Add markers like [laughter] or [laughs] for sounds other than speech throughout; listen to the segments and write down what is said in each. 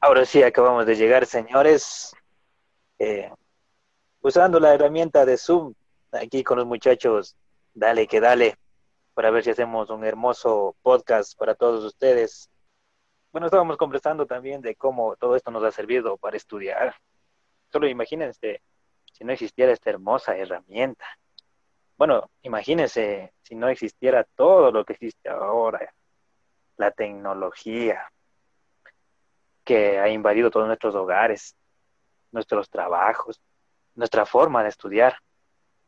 Ahora sí, acabamos de llegar, señores. Eh, usando la herramienta de Zoom, aquí con los muchachos, dale que dale, para ver si hacemos un hermoso podcast para todos ustedes. Bueno, estábamos conversando también de cómo todo esto nos ha servido para estudiar. Solo imagínense si no existiera esta hermosa herramienta. Bueno, imagínense si no existiera todo lo que existe ahora, la tecnología, que ha invadido todos nuestros hogares, nuestros trabajos, nuestra forma de estudiar.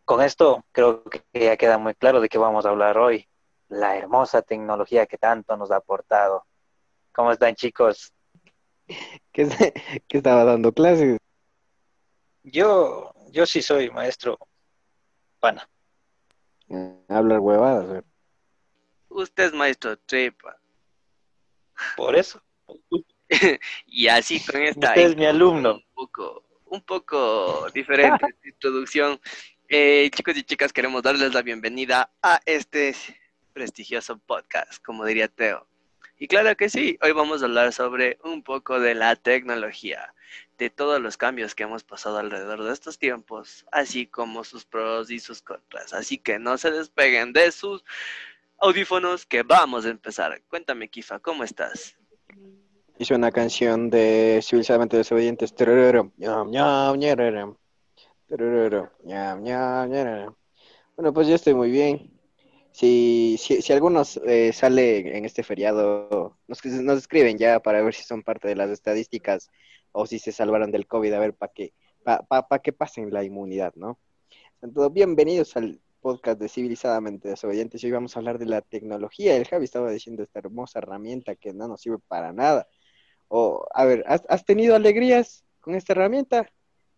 Con esto creo que ya queda muy claro de qué vamos a hablar hoy, la hermosa tecnología que tanto nos ha aportado. ¿Cómo están chicos? [laughs] ¿Qué, estaba dando clases? Yo, yo sí soy maestro pana. Hablar huevadas. Usted es maestro tripa. Por eso. [laughs] y así con esta... es mi alumno. Un poco, un poco diferente [laughs] introducción. Eh, chicos y chicas, queremos darles la bienvenida a este prestigioso podcast, como diría Teo. Y claro que sí, hoy vamos a hablar sobre un poco de la tecnología, de todos los cambios que hemos pasado alrededor de estos tiempos, así como sus pros y sus contras. Así que no se despeguen de sus audífonos que vamos a empezar. Cuéntame, Kifa, ¿cómo estás? Hizo una canción de Civilizadamente Desobedientes. Bueno, pues yo estoy muy bien. Si, si, si algunos eh, sale en este feriado, nos, nos escriben ya para ver si son parte de las estadísticas o si se salvaron del COVID, a ver para que, pa, pa, que pasen la inmunidad, ¿no? Entonces, bienvenidos al podcast de Civilizadamente Desobedientes. Hoy vamos a hablar de la tecnología. El Javi estaba diciendo esta hermosa herramienta que no nos sirve para nada. O, a ver, ¿has, tenido alegrías con esta herramienta?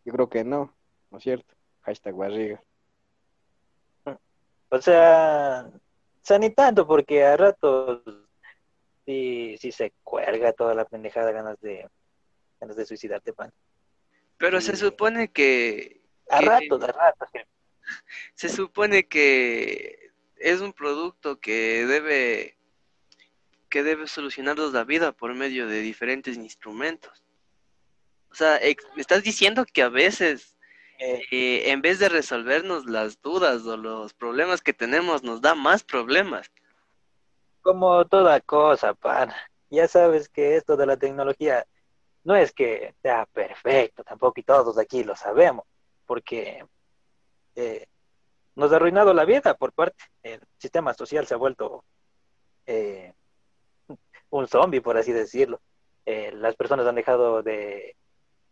Yo creo que no, ¿no es cierto? Hashtag barriga. O sea, o sea, ni tanto, porque a ratos sí, sí se cuelga toda la pendejada ganas de ganas de suicidarte, pan. Pero se supone que... A ratos, a ratos. [laughs] Se supone que es un producto que debe que debe solucionarnos la vida por medio de diferentes instrumentos. O sea, me estás diciendo que a veces, eh. Eh, en vez de resolvernos las dudas o los problemas que tenemos, nos da más problemas. Como toda cosa, pan. Ya sabes que esto de la tecnología no es que sea perfecto tampoco y todos aquí lo sabemos, porque eh, nos ha arruinado la vida por parte. El sistema social se ha vuelto eh, un zombie, por así decirlo. Eh, las personas han dejado de,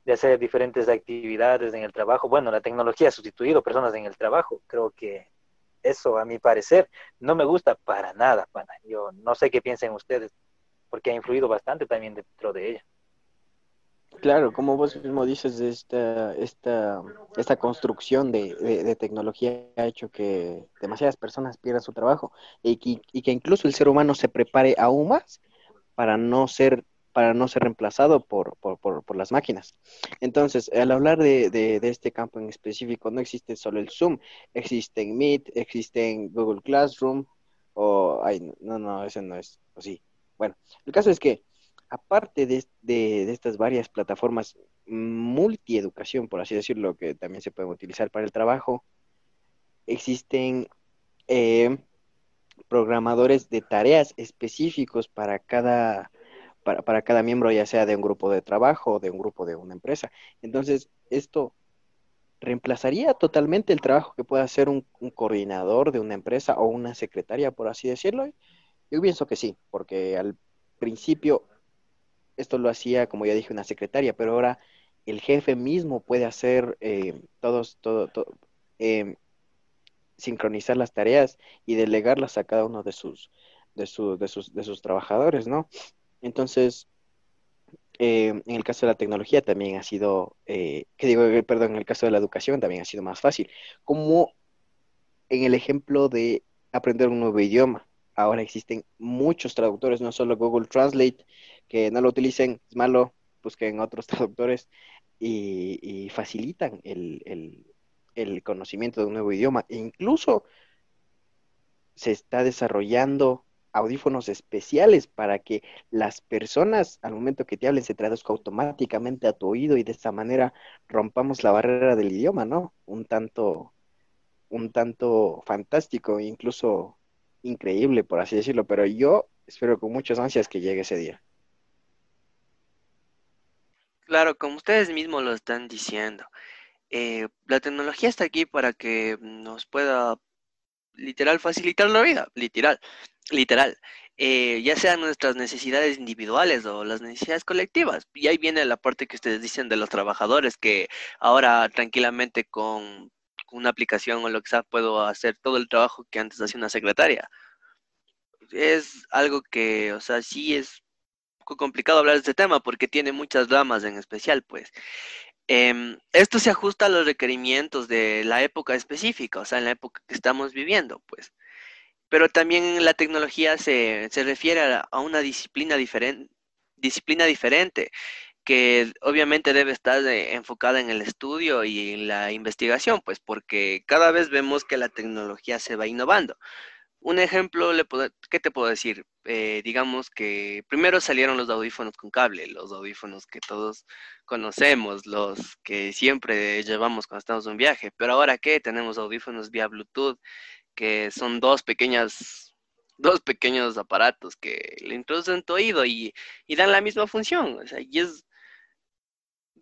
hacer diferentes actividades en el trabajo. Bueno, la tecnología ha sustituido personas en el trabajo. Creo que eso, a mi parecer, no me gusta para nada, pana. Yo no sé qué piensen ustedes, porque ha influido bastante también dentro de ella. Claro, como vos mismo dices, esta, esta, esta construcción de, de, tecnología ha hecho que demasiadas personas pierdan su trabajo y que incluso el ser humano se prepare aún más para no ser para no ser reemplazado por, por, por, las máquinas. Entonces, al hablar de, de, este campo en específico, no existe solo el Zoom, existe Meet, existe Google Classroom, o, ay, no, no, ese no es, o sí. Bueno, el caso es que, aparte de, de, estas varias plataformas multieducación, por así decirlo, que también se pueden utilizar para el trabajo, existen eh, programadores de tareas específicos para cada, para, para, cada miembro, ya sea de un grupo de trabajo o de un grupo de una empresa. Entonces, esto reemplazaría totalmente el trabajo que puede hacer un, coordinador de una empresa o una secretaria, por así decirlo. Yo pienso que sí, porque al principio esto lo hacía, como ya dije, una secretaria, pero ahora el jefe mismo puede hacer eh, todos, todo, todo eh, sincronizar las tareas y delegarlas a cada uno de sus, de, de, sus, de sus trabajadores, ¿no? Entonces, eh, en el caso de la tecnología también ha sido, eh, que digo, eh, perdón, en el caso de la educación también ha sido más fácil, como en el ejemplo de aprender un nuevo idioma. Ahora existen muchos traductores, no solo Google Translate, que no lo utilicen, es malo, busquen otros [laughs] traductores y, y facilitan el, el, el conocimiento de un nuevo idioma. E incluso se está desarrollando audífonos especiales para que las personas al momento que te hablen se traduzca automáticamente a tu oído y de esta manera rompamos la barrera del idioma, ¿no? Un tanto, un tanto fantástico, incluso increíble, por así decirlo, pero yo espero con muchas ansias que llegue ese día. Claro, como ustedes mismos lo están diciendo, eh, la tecnología está aquí para que nos pueda literal facilitar la vida, literal, literal, eh, ya sean nuestras necesidades individuales o las necesidades colectivas. Y ahí viene la parte que ustedes dicen de los trabajadores, que ahora tranquilamente con una aplicación o lo que sea puedo hacer todo el trabajo que antes hacía una secretaria. Es algo que, o sea, sí es un poco complicado hablar de este tema porque tiene muchas ramas en especial, pues. Em, esto se ajusta a los requerimientos de la época específica, o sea, en la época que estamos viviendo, pues. Pero también la tecnología se, se refiere a, una disciplina, diferente disciplina diferente, que obviamente debe estar eh, enfocada en el estudio y en la investigación, pues porque cada vez vemos que la tecnología se va innovando. Un ejemplo, le ¿qué te puedo decir? Eh, digamos que primero salieron los audífonos con cable, los audífonos que todos conocemos, los que siempre llevamos cuando estamos en viaje, pero ahora qué, tenemos audífonos vía Bluetooth, que son dos pequeñas, dos pequeños aparatos que le introducen en tu oído y, y dan la misma función, o sea, y es,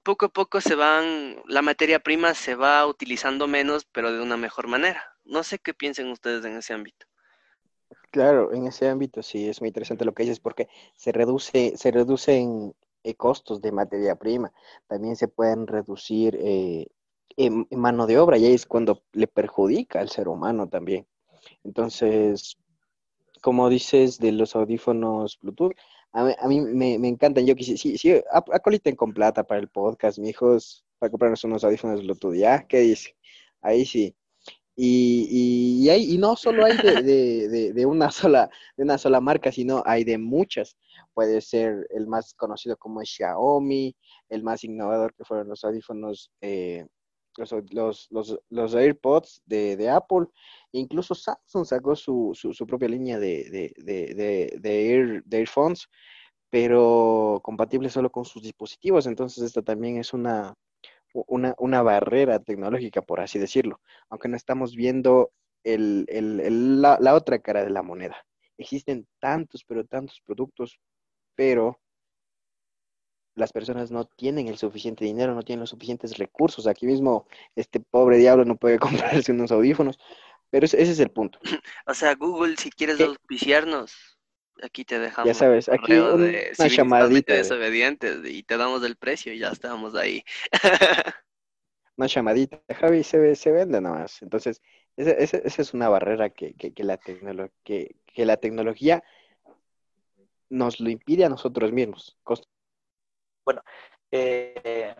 poco a poco se van, la materia prima se va utilizando menos, pero de una mejor manera. No sé qué piensen ustedes en ese ámbito. Claro, en ese ámbito sí es muy interesante lo que dices porque se reduce, se reducen eh, costos de materia prima, también se pueden reducir eh, mano de obra y ahí es cuando le perjudica al ser humano también. Entonces, como dices de los audífonos Bluetooth, a mí, me, encantan. Yo quisiera, sí, sí, acoliten con plata para el podcast, mi hijos, para comprarnos unos audífonos Bluetooth, ¿ya? ¿Qué dice? Ahí sí. Y, y, hay, y no solo hay de, de, una sola, de una sola marca, sino hay de muchas. Puede ser el más conocido como Xiaomi, el más innovador que fueron los audífonos, eh, los, los, los, AirPods de, de, Apple. Incluso Samsung sacó su, su, propia línea de, de, de, Earphones, pero compatible solo con sus dispositivos. Entonces, esta también es una, una, una barrera tecnológica, por así decirlo, aunque no estamos viendo el, el, la, la otra cara de la moneda. Existen tantos, pero tantos productos, pero las personas no tienen el suficiente dinero, no tienen los suficientes recursos. Aquí mismo este pobre diablo no puede [laughs] comprarse unos audífonos, pero ese, es el punto. O sea, Google, si quieres auspiciarnos, aquí te dejamos. Ya sabes, aquí una llamadita. Desobedientes y te damos el precio y ya estamos ahí. [laughs] una llamadita, Javi, se, se vende nomás. Entonces, esa, es una barrera que, la que, que la tecnología nos lo impide a nosotros mismos. Bueno, eh,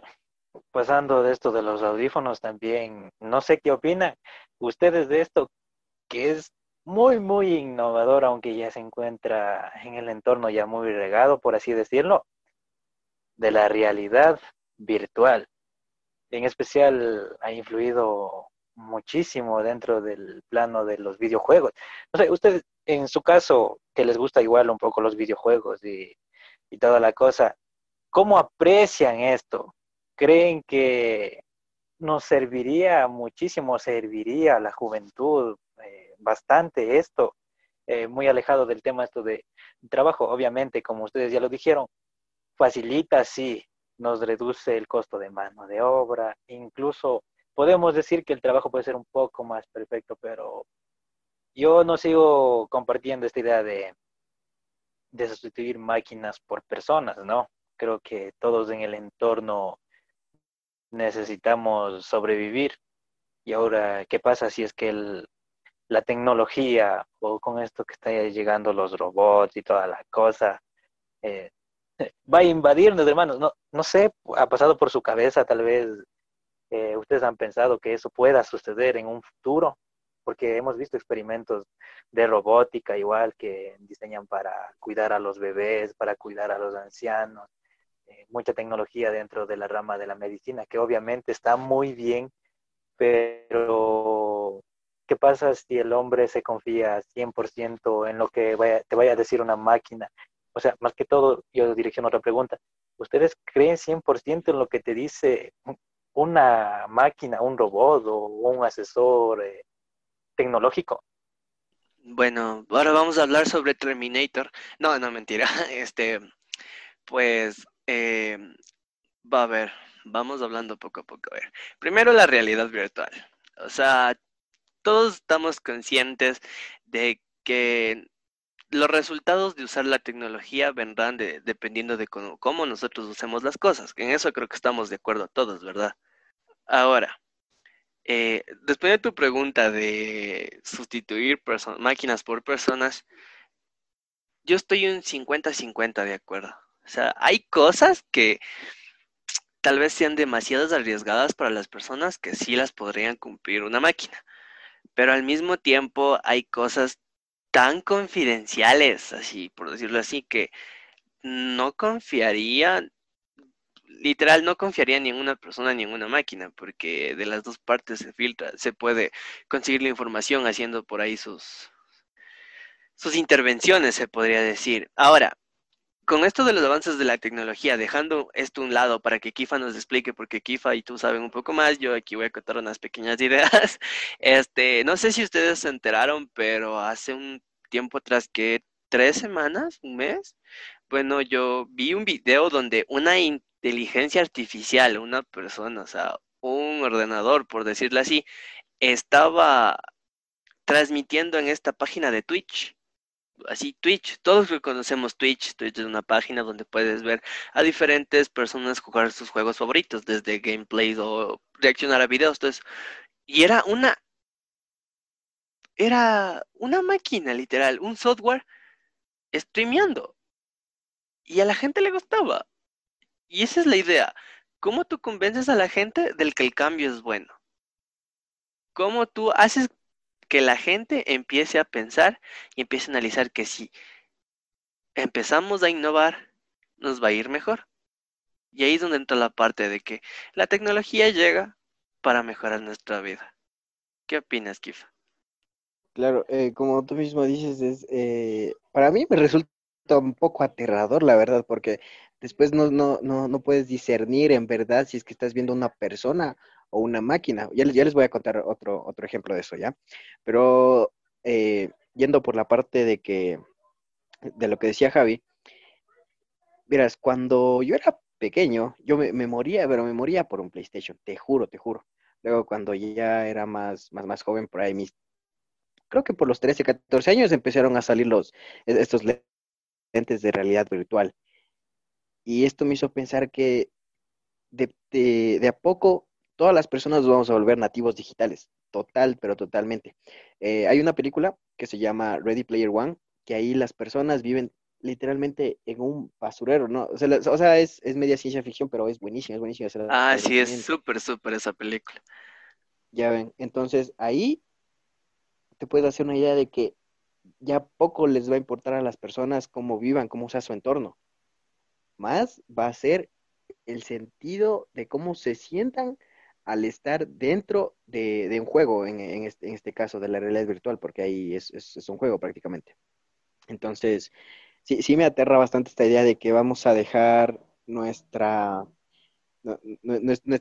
pasando de esto de los audífonos también, no sé qué opinan ustedes de esto, que es muy, muy innovador, aunque ya se encuentra en el entorno ya muy regado, por así decirlo, de la realidad virtual. En especial ha influido muchísimo dentro del plano de los videojuegos. No sé, ustedes, en su caso, que les gusta igual un poco los videojuegos y, y toda la cosa, ¿cómo aprecian esto? ¿Creen que nos serviría muchísimo, serviría a la juventud bastante esto, eh, muy alejado del tema esto de trabajo, obviamente, como ustedes ya lo dijeron, facilita, sí, nos reduce el costo de mano de obra, incluso podemos decir que el trabajo puede ser un poco más perfecto, pero yo no sigo compartiendo esta idea de, de sustituir máquinas por personas, ¿no? Creo que todos en el entorno necesitamos sobrevivir. Y ahora, ¿qué pasa si es que el, la tecnología o con esto que está llegando los robots y toda la cosa, eh, [laughs] va a invadirnos, hermanos. No, no sé, ha pasado por su cabeza, tal vez eh, ustedes han pensado que eso pueda suceder en un futuro, porque hemos visto experimentos de robótica igual que diseñan para cuidar a los bebés, para cuidar a los ancianos, eh, mucha tecnología dentro de la rama de la medicina, que obviamente está muy bien, pero ¿qué pasa si el hombre se confía 100% en lo que te vaya a decir una máquina? O sea, más que todo, yo direcciono otra pregunta. ¿Ustedes creen 100% en lo que te dice una máquina, un robot o un asesor eh, tecnológico? Bueno, ahora vamos a hablar sobre Terminator. No, no, mentira. [laughs] Este, pues, eh, va a ver, vamos hablando poco a poco. A ver, primero la realidad virtual. O sea, todos estamos conscientes de que los resultados de usar la tecnología vendrán de, dependiendo de cómo, nosotros usemos las cosas. En eso creo que estamos de acuerdo todos, ¿verdad? Ahora, eh, después de tu pregunta de sustituir máquinas por personas, yo estoy un 50-50 de acuerdo. O sea, hay cosas que tal vez sean demasiadas arriesgadas para las personas que sí las podrían cumplir una máquina. Pero al mismo tiempo hay cosas tan confidenciales, así, por decirlo así, que no confiaría, literal, no confiaría ni en una persona ni en una máquina, porque de las dos partes se filtra, se puede conseguir la información haciendo por ahí sus, sus intervenciones, se podría decir. Ahora, con esto de los avances de la tecnología, dejando esto a un lado para que Kifa nos explique, porque Kifa y tú saben un poco más, yo aquí voy a contar unas pequeñas [laughs] ideas. Este, no sé si ustedes se enteraron, pero hace un tiempo atrás que tres semanas, un mes, bueno, yo vi un video donde una inteligencia artificial, una persona, o sea, un ordenador, por decirlo así, estaba transmitiendo en esta página de Twitch así Twitch, todos conocemos Twitch, Twitch es una página donde puedes ver a diferentes personas jugar sus juegos favoritos, desde gameplay o reaccionar a videos, entonces, y era una, era una máquina literal, un software streameando, y a la gente le gustaba, y esa es la idea, ¿cómo tú convences a la gente del que el cambio es bueno? ¿Cómo tú haces que la gente empiece a pensar y empiece a analizar que si empezamos a innovar, nos va a ir mejor. Y ahí es donde entra la parte de que la tecnología llega para mejorar nuestra vida. ¿Qué opinas, Kifa? Claro, eh, como tú mismo dices, es, eh, para mí me resulta un poco aterrador, la verdad, porque después no, no, no, no puedes discernir en verdad si es que estás viendo una persona o una máquina. Ya, ya les voy a contar otro, otro ejemplo de eso, ¿ya? Pero eh, yendo por la parte de que, de lo que decía Javi, verás, cuando yo era pequeño, yo me, moría, pero me moría por un PlayStation, te juro, te juro. Luego cuando ya era más, más, más joven, por ahí mis, creo que por los 13, 14 años empezaron a salir los, e, estos lentes de realidad virtual. Y esto me hizo pensar que de, de a poco todas las personas nos vamos a volver nativos digitales, total, pero totalmente. Eh, hay una película que se llama Ready Player One, que ahí las personas viven literalmente en un basurero, ¿no? O sea, es, media ciencia ficción, pero es buenísima, es buenísima. Ah, sí, es súper, súper esa película. Ya ven, entonces ahí te puedes hacer una idea de que ya poco les va a importar a las personas cómo vivan, cómo sea su entorno. Más va a ser el sentido de cómo se sientan al estar dentro de, un juego, este, en, este, caso de la realidad virtual, porque ahí es, un juego prácticamente. Entonces, sí, sí me aterra bastante esta idea de que vamos a dejar nuestra,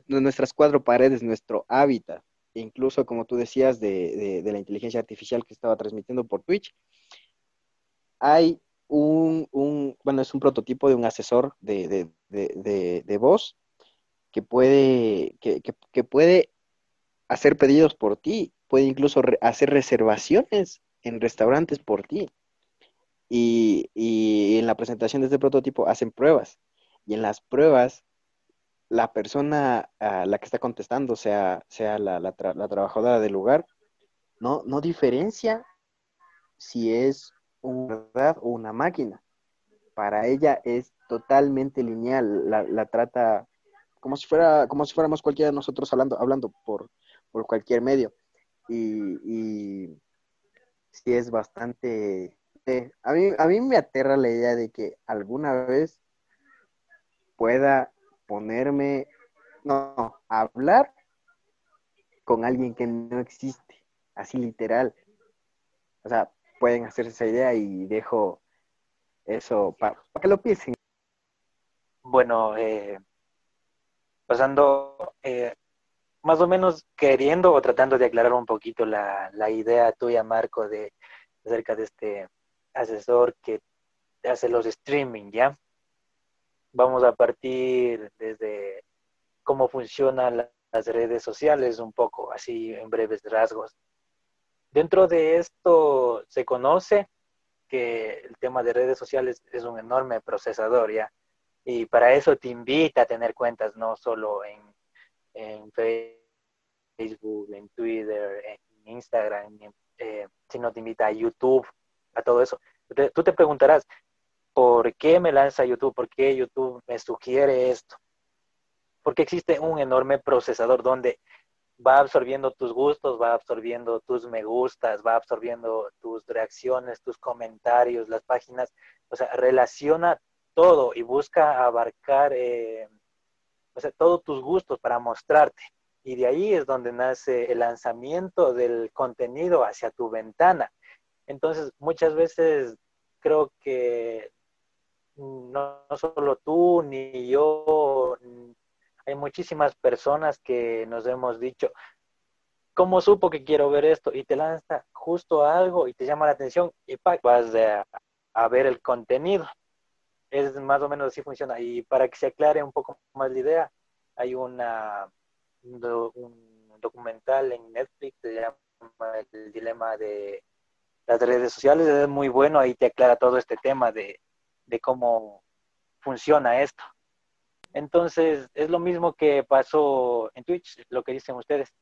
nuestras cuatro paredes, nuestro hábitat, incluso como tú decías de, la inteligencia artificial que estaba transmitiendo por Twitch, hay un, bueno, es un prototipo de un asesor de, de voz que puede, que, puede hacer pedidos por ti, puede incluso hacer reservaciones en restaurantes por ti. Y, en la presentación de este prototipo hacen pruebas. Y en las pruebas, la persona a la que está contestando, sea, sea la, la, trabajadora del lugar, no, no diferencia si es una verdad o una máquina. Para ella es totalmente lineal, la, la trata como si fuera, como si fuéramos cualquiera de nosotros hablando, hablando por, cualquier medio. Y, y sí es bastante eh, a, mí, a mí me aterra la idea de que alguna vez pueda ponerme, no, hablar con alguien que no existe. así literal. O sea, pueden hacerse esa idea y dejo eso para, que lo piensen. Bueno, eh, pasando eh, más o menos queriendo o tratando de aclarar un poquito la, la idea tuya, Marco, de acerca de este asesor que hace los streaming, ¿ya? Vamos a partir desde cómo funcionan las redes sociales, un poco así en breves rasgos. Dentro de esto se conoce que el tema de redes sociales es un enorme procesador, ¿ya? Y para eso te invita a tener cuentas no solo en, en Facebook, en Twitter, en Instagram, eh, sino te invita a YouTube, a todo eso. Tú te preguntarás, ¿por qué me lanza YouTube? ¿Por qué YouTube me sugiere esto? Porque existe un enorme procesador donde va absorbiendo tus gustos, va absorbiendo tus me gustas, va absorbiendo tus reacciones, tus comentarios, las páginas, o sea, relaciona todo y busca abarcar eh, o sea, todos tus gustos para mostrarte. Y de ahí es donde nace el lanzamiento del contenido hacia tu ventana. Entonces, muchas veces creo que no, solo tú ni yo, hay muchísimas personas que nos hemos dicho, ¿cómo supo que quiero ver esto? Y te lanza justo algo y te llama la atención y vas a, ver el contenido. Es más o menos así funciona. Y para que se aclare un poco más la idea, hay una, un documental en Netflix que se llama El dilema de las redes sociales. Es muy bueno, ahí te aclara todo este tema de, de cómo funciona esto. Entonces, es lo mismo que pasó en Twitch, lo que dicen ustedes.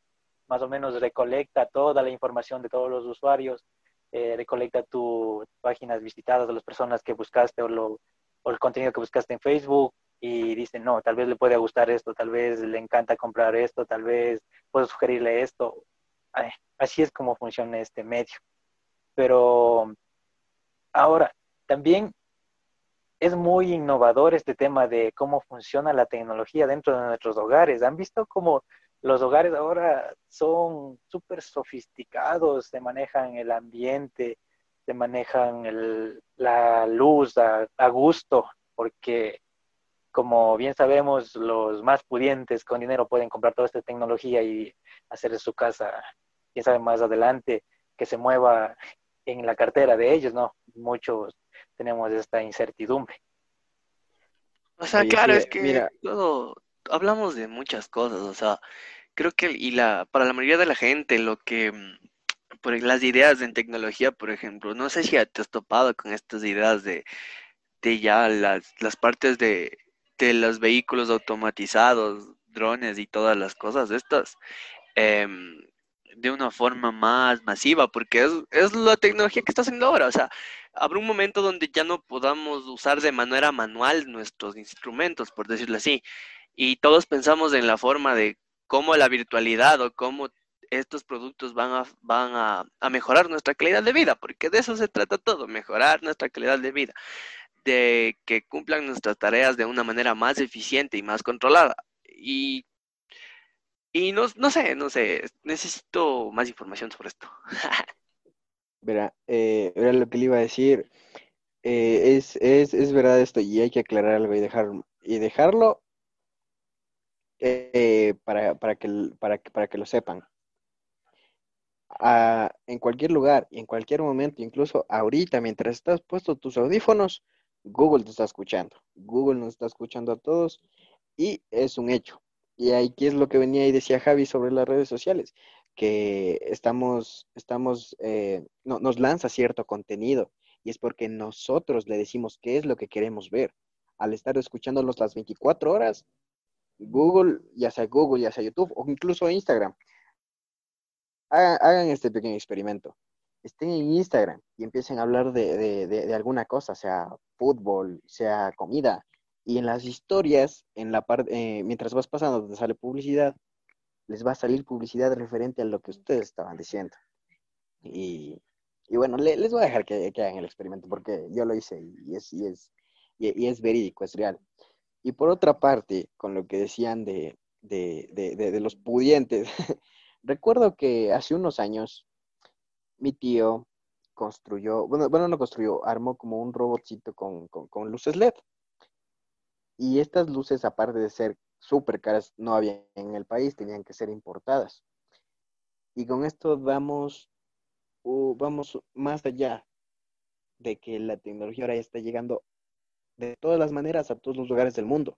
Más o menos recolecta toda la información de todos los usuarios, eh, recolecta tus páginas visitadas de las personas que buscaste o, lo, o el contenido que buscaste en Facebook y dicen, no, tal vez le puede gustar esto, tal vez le encanta comprar esto, tal vez puedo sugerirle esto. así es como funciona este medio. Pero ahora, también es muy innovador este tema de cómo funciona la tecnología dentro de nuestros hogares. ¿Han visto cómo los hogares ahora son súper sofisticados, se manejan el ambiente, se manejan la luz a, a, gusto, porque como bien sabemos, los más pudientes con dinero pueden comprar toda esta tecnología y hacer de su casa, quién sabe más adelante, que se mueva en la cartera de ellos, ¿no? Muchos tenemos esta incertidumbre. O sea, claro, es que mira, todo, hablamos de muchas cosas, o sea, creo que y la, para la mayoría de la gente lo que, mm, por las ideas en tecnología, por ejemplo, no sé si te has topado con estas ideas de, de ya las, las partes de, de los vehículos automatizados, drones y todas las cosas estas. Eh, de una forma más masiva, porque es, es la tecnología que está haciendo ahora. O sea, habrá un momento donde ya no podamos usar de manera manual nuestros instrumentos, por decirlo así. Y todos pensamos en la forma de cómo la virtualidad o cómo estos productos van a, van a, a mejorar nuestra calidad de vida, porque de eso se trata todo, mejorar nuestra calidad de vida, de que cumplan nuestras tareas de una manera más eficiente y más controlada. Y y no, no sé, no sé, necesito más información sobre esto. [laughs] Verá, eh, era lo que le iba a decir. Eh, es, es, es, verdad esto y hay que aclarar algo y, dejar, y dejarlo eh, para, para, que, para, para que lo sepan. En cualquier lugar y en cualquier momento, incluso ahorita, mientras estás puesto tus audífonos, Google te está escuchando. Google nos está escuchando a todos y es un hecho. Y aquí es lo que venía y decía Javi sobre las redes sociales, que estamos, estamos, eh, no, nos lanza cierto contenido y es porque nosotros le decimos qué es lo que queremos ver. Al estar escuchándonos las 24 horas, Google, ya sea Google, ya sea YouTube o incluso Instagram, hagan, este pequeño experimento. Estén en Instagram y empiecen a hablar de, de alguna cosa, sea fútbol, sea comida, y en las historias, en la parte, eh, mientras vas pasando donde sale publicidad, les va a salir publicidad referente a lo que ustedes estaban diciendo. Y, y bueno, les voy a dejar que, hagan el experimento porque yo lo hice y es, y es, y, es verídico, es real. Y por otra parte, con lo que decían de, de, de, de los pudientes, [laughs] recuerdo que hace unos años mi tío construyó, bueno, bueno, no construyó, armó como un robotcito con, luces LED. Y estas luces, aparte de ser súper caras, no había en el país, tenían que ser importadas. Y con esto vamos, vamos más allá de que la tecnología ahora ya está llegando de todas las maneras a todos los lugares del mundo.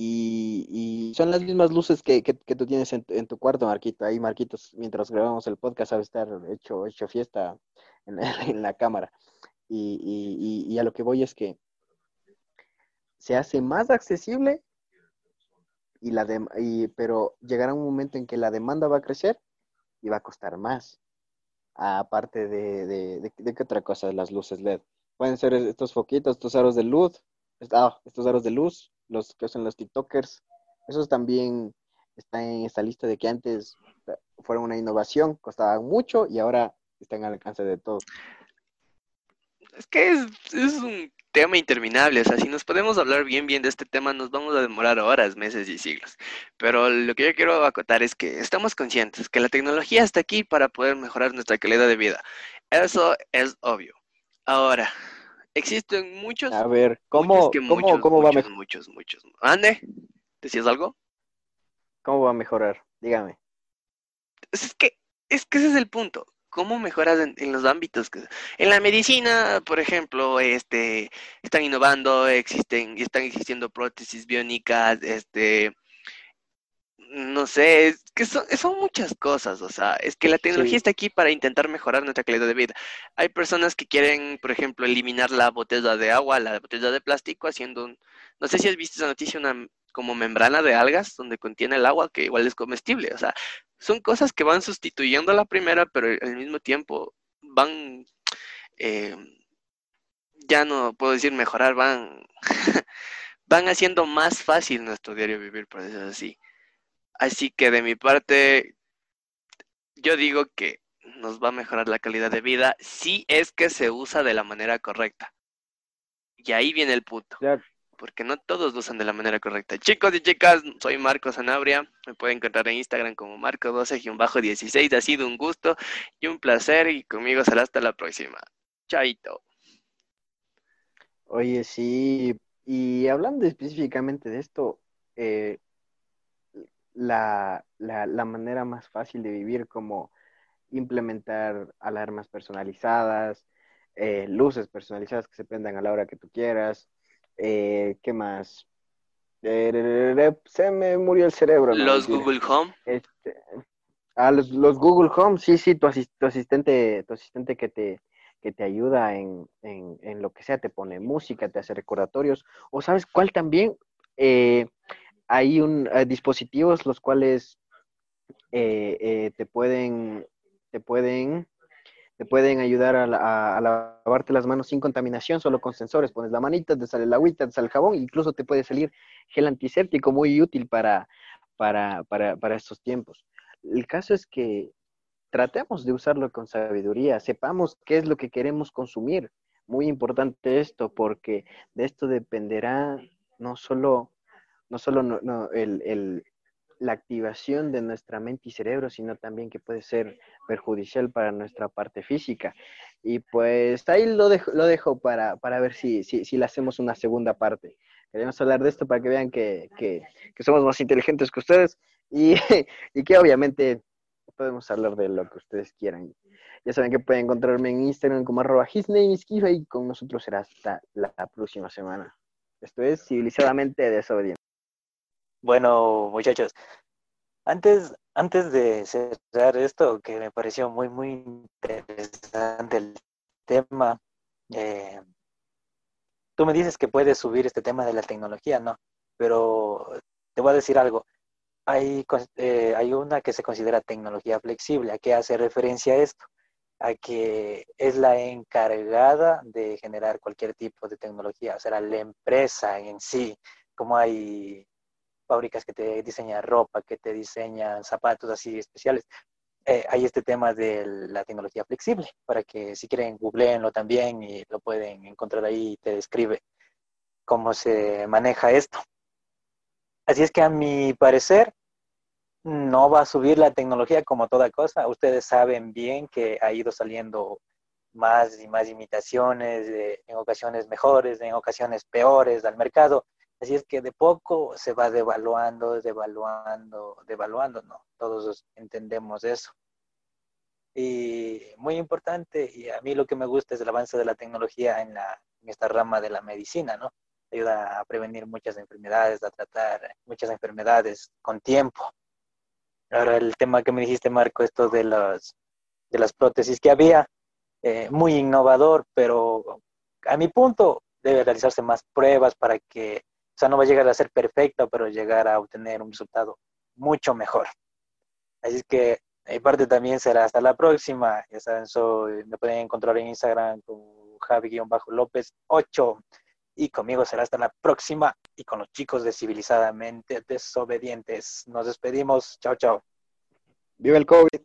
Y, son las mismas luces que, tú tienes en, tu cuarto, Marquito. Ahí, Marquitos, mientras grabamos el podcast, sabe estar hecho, hecho fiesta en, la [laughs] cámara. Y, a lo que voy es que se hace más accesible, y la y, pero llegará un momento en que la demanda va a crecer y va a costar más. Aparte de, de, de, qué otra cosa, las luces LED. Pueden ser estos foquitos, estos aros de luz, ah, estos aros de luz, los que hacen los TikTokers, esos también están en esta lista de que antes fueron una innovación, costaban mucho y ahora están al alcance de todos. Es que es, un tema interminable, o sea, si nos podemos hablar bien bien de este tema, nos vamos a demorar horas, meses y siglos. Pero lo que yo quiero acotar es que estamos conscientes que la tecnología está aquí para poder mejorar nuestra calidad de vida. Eso es obvio. Ahora, Existen muchos. A ver, ¿cómo, ¿cómo, cómo va a mejorar? Muchos, muchos. Ande, ¿decías algo? ¿Cómo va a mejorar? Dígame. Es que, es que ese es el punto. ¿Cómo mejoras en, los ámbitos? Que, en la medicina, por ejemplo, este, están innovando, existen, están existiendo prótesis biónicas, este, no sé, es que son, son, muchas cosas, o sea, es que la tecnología está aquí para intentar mejorar nuestra calidad de vida. Hay personas que quieren, por ejemplo, eliminar la botella de agua, la botella de plástico, haciendo no sé si has visto esa noticia, una como membrana de algas donde contiene el agua que igual es comestible, o sea, son cosas que van sustituyendo a la primera, pero al mismo tiempo van, eh, ya no puedo decir mejorar, van, [laughs] van haciendo más fácil nuestro diario vivir, por decirlo así. Así que de mi parte, yo digo que nos va a mejorar la calidad de vida si es que se usa de la manera correcta. Y ahí viene el punto. Porque no todos lo usan de la manera correcta. Chicos y chicas, soy Marco Sanabria. Me pueden encontrar en Instagram como Marco12-16. Ha sido un gusto y un placer. Y conmigo será hasta la próxima. Chaito. Oye, sí. Y hablando específicamente de esto, eh, la, la, manera más fácil de vivir, como implementar alarmas personalizadas, eh, luces personalizadas que se prendan a la hora que tú quieras. Eh, ¿Qué más? Eh, se me murió el cerebro. Los Google Home. Este, ah, los, Google Home, sí, sí, tu, asistente, tu asistente que te, que te ayuda en, en, en, lo que sea, te pone música, te hace recordatorios. O sabes cuál también, eh, hay un, eh, dispositivos los cuales eh, eh, te pueden te pueden te pueden ayudar a, lavarte las manos sin contaminación, solo con sensores. Pones la manita, te sale el agüita, te sale el jabón, incluso te puede salir gel antiséptico muy útil para, para, para, para estos tiempos. El caso es que tratemos de usarlo con sabiduría, sepamos qué es lo que queremos consumir. Muy importante esto, porque de esto dependerá no solo no solo no, el, la activación de nuestra mente y cerebro, sino también que puede ser perjudicial para nuestra parte física. Y pues ahí lo dejo, lo dejo para, para ver si, si, si le hacemos una segunda parte. Queremos hablar de esto para que vean que, que, somos más inteligentes que ustedes y, [laughs] y, que obviamente podemos hablar de lo que ustedes quieran. Ya saben que pueden encontrarme en Instagram como arroba y con nosotros será hasta la próxima semana. Esto es civilizadamente desobediente. Bueno, muchachos, antes, antes de cerrar esto, que me pareció muy, muy interesante el tema, eh, tú me dices que puedes subir este tema de la tecnología, ¿no? Pero te voy a decir algo. Hay, eh, hay una que se considera tecnología flexible. ¿A qué hace referencia esto? A que es la encargada de generar cualquier tipo de tecnología, o sea, la empresa en sí, como hay fábricas que te diseñan ropa, que te diseñan zapatos así especiales. Eh, hay este tema de la tecnología flexible, para que si quieren googleenlo también y lo pueden encontrar ahí y te describe cómo se maneja esto. Así es que a mi parecer, no va a subir la tecnología como toda cosa. Ustedes saben bien que ha ido saliendo más y más imitaciones, en ocasiones mejores, en ocasiones peores al mercado. Así es que de poco se va devaluando, devaluando, devaluando, ¿no? Todos entendemos eso. Y muy importante, y a mí lo que me gusta es el avance de la tecnología en, esta rama de la medicina, ¿no? Ayuda a prevenir muchas enfermedades, a tratar muchas enfermedades con tiempo. Ahora el tema que me dijiste, Marco, esto de, las de las prótesis que había, eh, muy innovador, pero a mi punto debe realizarse más pruebas para que, o sea, no va a llegar a ser perfecto, pero llegar a obtener un resultado mucho mejor. Así que mi parte también será hasta la próxima. Ya saben, me pueden encontrar en Instagram con Javi-López 8 y conmigo será hasta la próxima y con los chicos de Civilizadamente Desobedientes. Nos despedimos. Chao, chao. Viva el COVID.